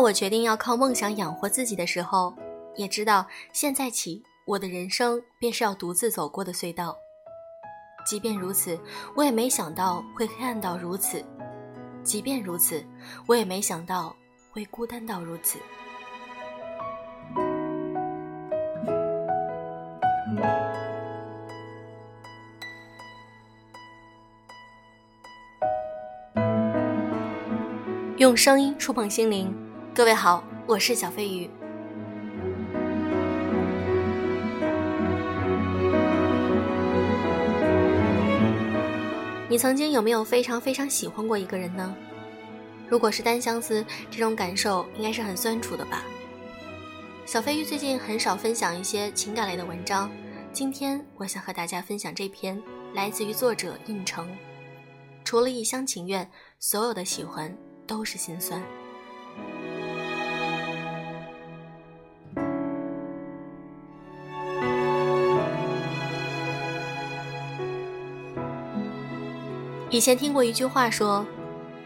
我决定要靠梦想养活自己的时候，也知道现在起我的人生便是要独自走过的隧道。即便如此，我也没想到会黑暗到如此；即便如此，我也没想到会孤单到如此。用声音触碰心灵，各位好，我是小飞鱼。你曾经有没有非常非常喜欢过一个人呢？如果是单相思，这种感受应该是很酸楚的吧。小飞鱼最近很少分享一些情感类的文章，今天我想和大家分享这篇来自于作者应成。除了一厢情愿，所有的喜欢。都是心酸。以前听过一句话说：“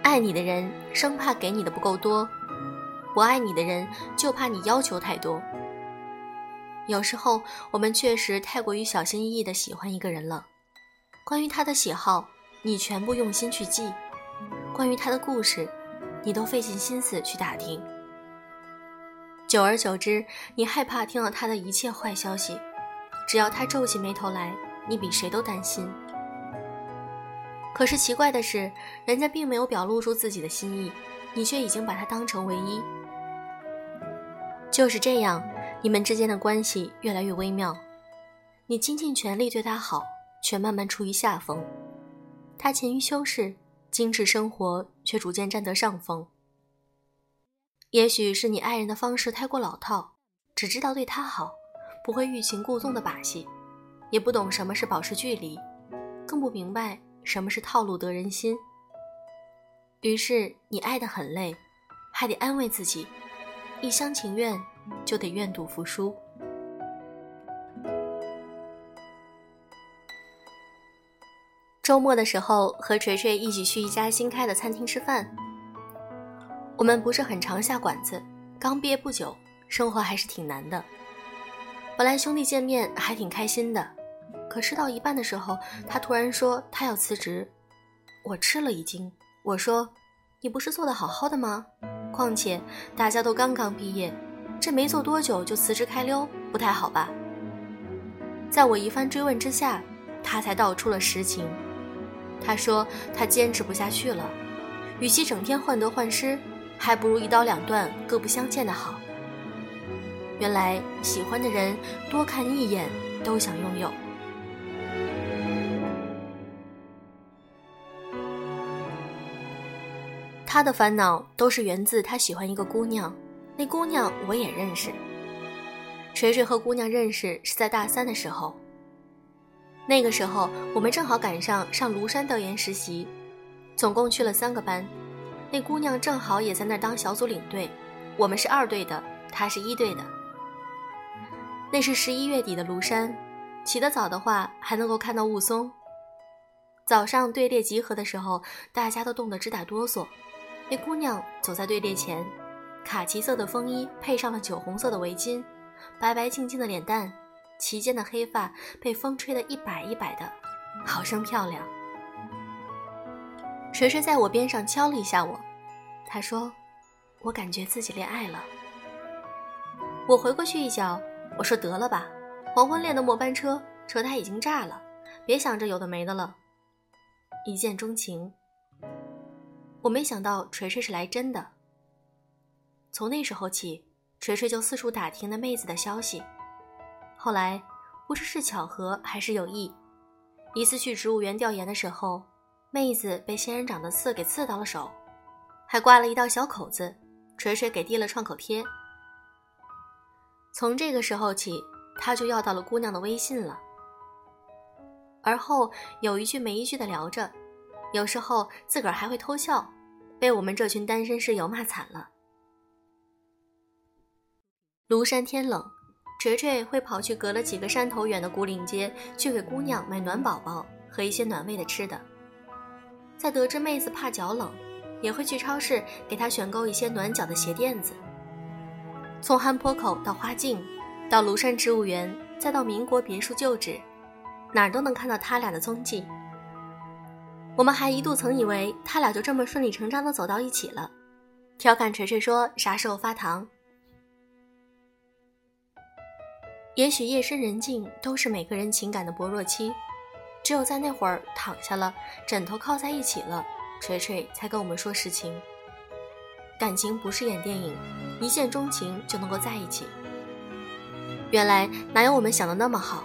爱你的人生怕给你的不够多，不爱你的人就怕你要求太多。”有时候我们确实太过于小心翼翼的喜欢一个人了，关于他的喜好，你全部用心去记；关于他的故事。你都费尽心思去打听，久而久之，你害怕听到他的一切坏消息。只要他皱起眉头来，你比谁都担心。可是奇怪的是，人家并没有表露出自己的心意，你却已经把他当成唯一。就是这样，你们之间的关系越来越微妙。你倾尽全力对他好，却慢慢处于下风。他勤于修饰。精致生活却逐渐占得上风。也许是你爱人的方式太过老套，只知道对他好，不会欲擒故纵的把戏，也不懂什么是保持距离，更不明白什么是套路得人心。于是你爱得很累，还得安慰自己，一厢情愿就得愿赌服输。周末的时候，和锤锤一起去一家新开的餐厅吃饭。我们不是很常下馆子，刚毕业不久，生活还是挺难的。本来兄弟见面还挺开心的，可吃到一半的时候，他突然说他要辞职。我吃了一惊，我说：“你不是做的好好的吗？况且大家都刚刚毕业，这没做多久就辞职开溜，不太好吧？”在我一番追问之下，他才道出了实情。他说：“他坚持不下去了，与其整天患得患失，还不如一刀两断、各不相欠的好。”原来喜欢的人多看一眼都想拥有。他的烦恼都是源自他喜欢一个姑娘，那姑娘我也认识。锤锤和姑娘认识是在大三的时候。那个时候，我们正好赶上上庐山调研实习，总共去了三个班。那姑娘正好也在那儿当小组领队，我们是二队的，她是一队的。那是十一月底的庐山，起得早的话还能够看到雾凇。早上队列集合的时候，大家都冻得直打哆嗦。那姑娘走在队列前，卡其色的风衣配上了酒红色的围巾，白白净净的脸蛋。齐肩的黑发被风吹得一摆一摆的，好生漂亮。锤锤在我边上敲了一下我，他说：“我感觉自己恋爱了。”我回过去一脚，我说：“得了吧，黄昏恋的末班车，车胎已经炸了，别想着有的没的了。”一见钟情，我没想到锤锤是来真的。从那时候起，锤锤就四处打听那妹子的消息。后来，不知是巧合还是有意，一次去植物园调研的时候，妹子被仙人掌的刺给刺到了手，还挂了一道小口子。锤锤给递了创口贴。从这个时候起，他就要到了姑娘的微信了。而后有一句没一句的聊着，有时候自个儿还会偷笑，被我们这群单身室友骂惨了。庐山天冷。锤锤会跑去隔了几个山头远的古岭街，去给姑娘买暖宝宝和一些暖胃的吃的。在得知妹子怕脚冷，也会去超市给她选购一些暖脚的鞋垫子。从憨坡口到花径，到庐山植物园，再到民国别墅旧址，哪儿都能看到他俩的踪迹。我们还一度曾以为他俩就这么顺理成章的走到一起了，调侃锤锤说：“啥时候发糖？”也许夜深人静都是每个人情感的薄弱期，只有在那会儿躺下了，枕头靠在一起了，锤锤才跟我们说实情。感情不是演电影，一见钟情就能够在一起。原来哪有我们想的那么好？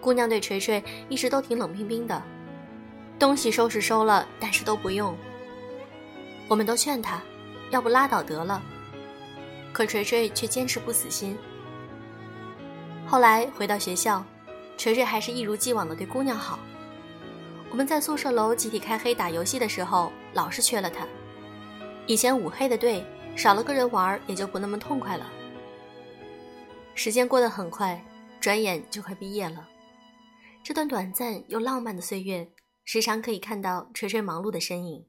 姑娘对锤锤一直都挺冷冰冰的。东西收拾收了，但是都不用。我们都劝他，要不拉倒得了。可锤锤却坚持不死心。后来回到学校，锤锤还是一如既往的对姑娘好。我们在宿舍楼集体开黑打游戏的时候，老是缺了他。以前五黑的队少了个人玩，也就不那么痛快了。时间过得很快，转眼就快毕业了。这段短暂又浪漫的岁月。时常可以看到锤锤忙碌的身影。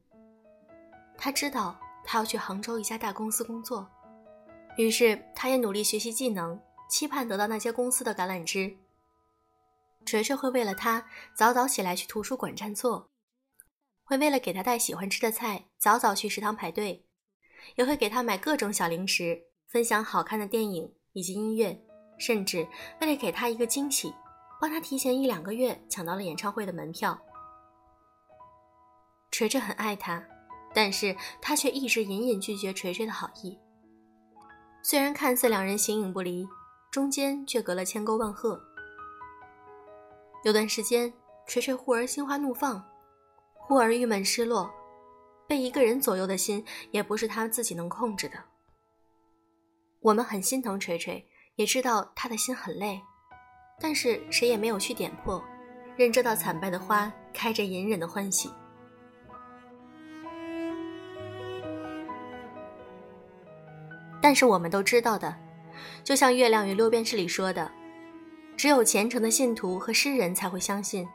他知道他要去杭州一家大公司工作，于是他也努力学习技能，期盼得到那些公司的橄榄枝。锤锤会为了他早早起来去图书馆占座，会为了给他带喜欢吃的菜早早去食堂排队，也会给他买各种小零食，分享好看的电影以及音乐，甚至为了给他一个惊喜，帮他提前一两个月抢到了演唱会的门票。锤锤很爱他，但是他却一直隐隐拒绝锤锤的好意。虽然看似两人形影不离，中间却隔了千沟万壑。有段时间，锤锤忽而心花怒放，忽而郁闷失落，被一个人左右的心也不是他自己能控制的。我们很心疼锤锤，也知道他的心很累，但是谁也没有去点破，任这道惨败的花开着隐忍的欢喜。但是我们都知道的，就像《月亮与六便士》里说的，只有虔诚的信徒和诗人才会相信，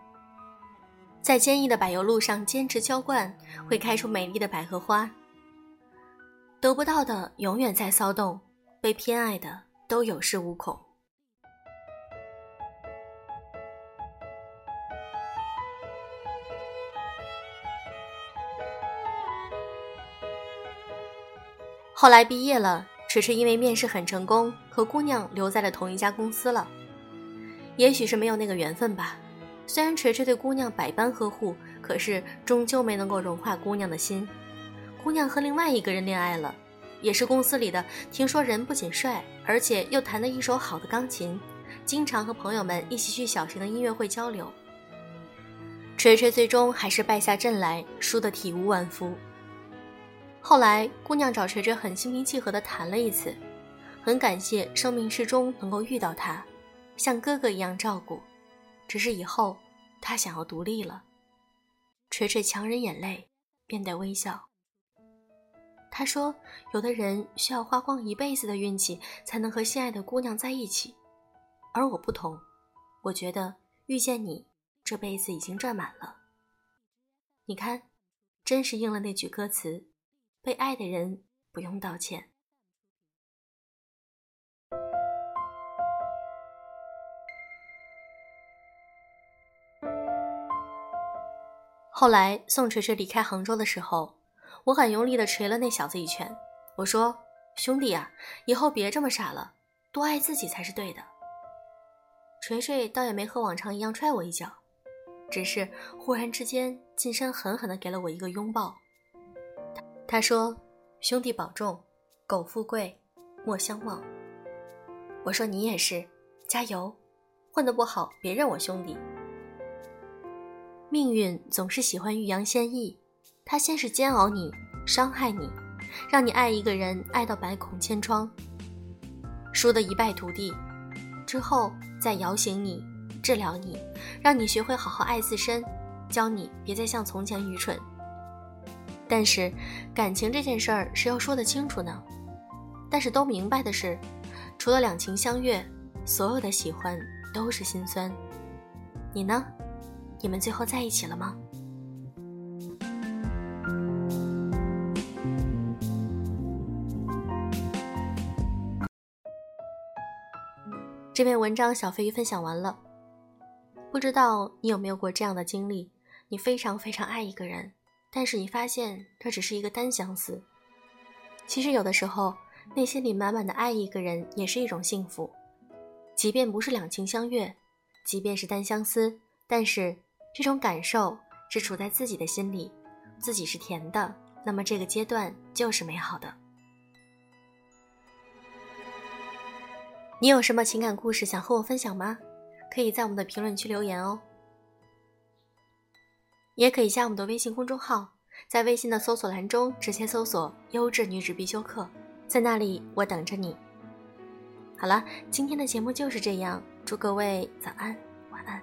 在坚毅的柏油路上坚持浇灌，会开出美丽的百合花。得不到的永远在骚动，被偏爱的都有恃无恐。后来毕业了。锤锤因为面试很成功，和姑娘留在了同一家公司了。也许是没有那个缘分吧。虽然锤锤对姑娘百般呵护，可是终究没能够融化姑娘的心。姑娘和另外一个人恋爱了，也是公司里的。听说人不仅帅，而且又弹得一手好的钢琴，经常和朋友们一起去小型的音乐会交流。锤锤最终还是败下阵来，输得体无完肤。后来，姑娘找锤锤很心平气和地谈了一次，很感谢生命之中能够遇到他，像哥哥一样照顾。只是以后他想要独立了。锤锤强忍眼泪，面带微笑。他说：“有的人需要花光一辈子的运气才能和心爱的姑娘在一起，而我不同，我觉得遇见你，这辈子已经赚满了。你看，真是应了那句歌词。”被爱的人不用道歉。后来宋锤锤离开杭州的时候，我很用力的捶了那小子一拳。我说：“兄弟啊，以后别这么傻了，多爱自己才是对的。”锤锤倒也没和往常一样踹我一脚，只是忽然之间近身狠狠的给了我一个拥抱。他说：“兄弟保重，苟富贵，莫相忘。”我说：“你也是，加油，混得不好别认我兄弟。”命运总是喜欢欲扬先抑，他先是煎熬你，伤害你，让你爱一个人爱到百孔千疮，输得一败涂地，之后再摇醒你，治疗你，让你学会好好爱自身，教你别再像从前愚蠢。但是，感情这件事儿是要说得清楚呢。但是都明白的是，除了两情相悦，所有的喜欢都是心酸。你呢？你们最后在一起了吗？这篇文章小飞鱼分享完了。不知道你有没有过这样的经历？你非常非常爱一个人，但是你发现这只是一个单相思。其实有的时候，内心里满满的爱一个人也是一种幸福，即便不是两情相悦，即便是单相思，但是这种感受只处在自己的心里，自己是甜的，那么这个阶段就是美好的。你有什么情感故事想和我分享吗？可以在我们的评论区留言哦。也可以加我们的微信公众号，在微信的搜索栏中直接搜索“优质女子必修课”，在那里我等着你。好了，今天的节目就是这样，祝各位早安。晚安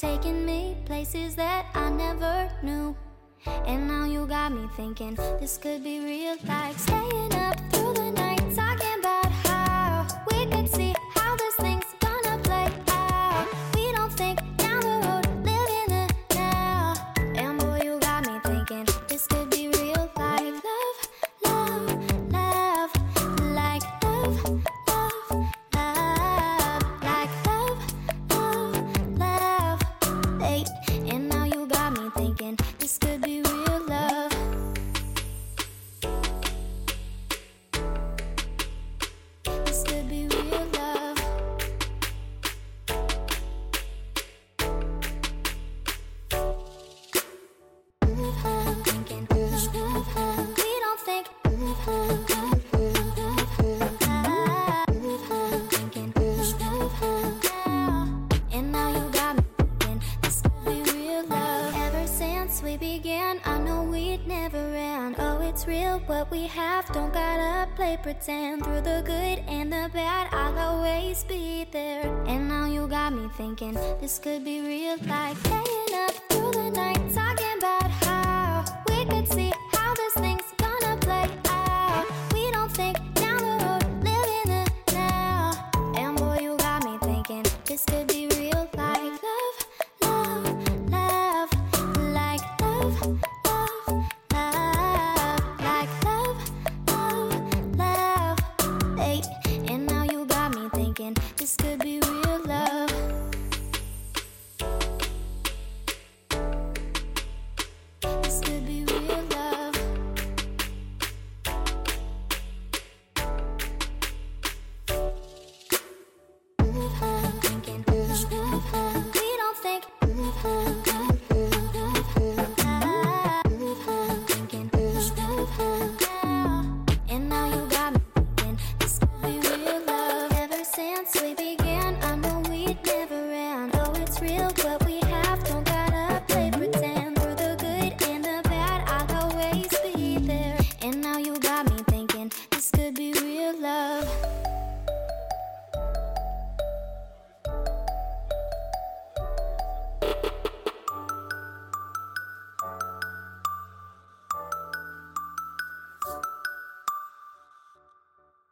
Taking me places that I never knew. And now you got me thinking this could be real, like staying up what we have. Don't gotta play pretend. Through the good and the bad, I'll always be there. And now you got me thinking this could be real, like paying up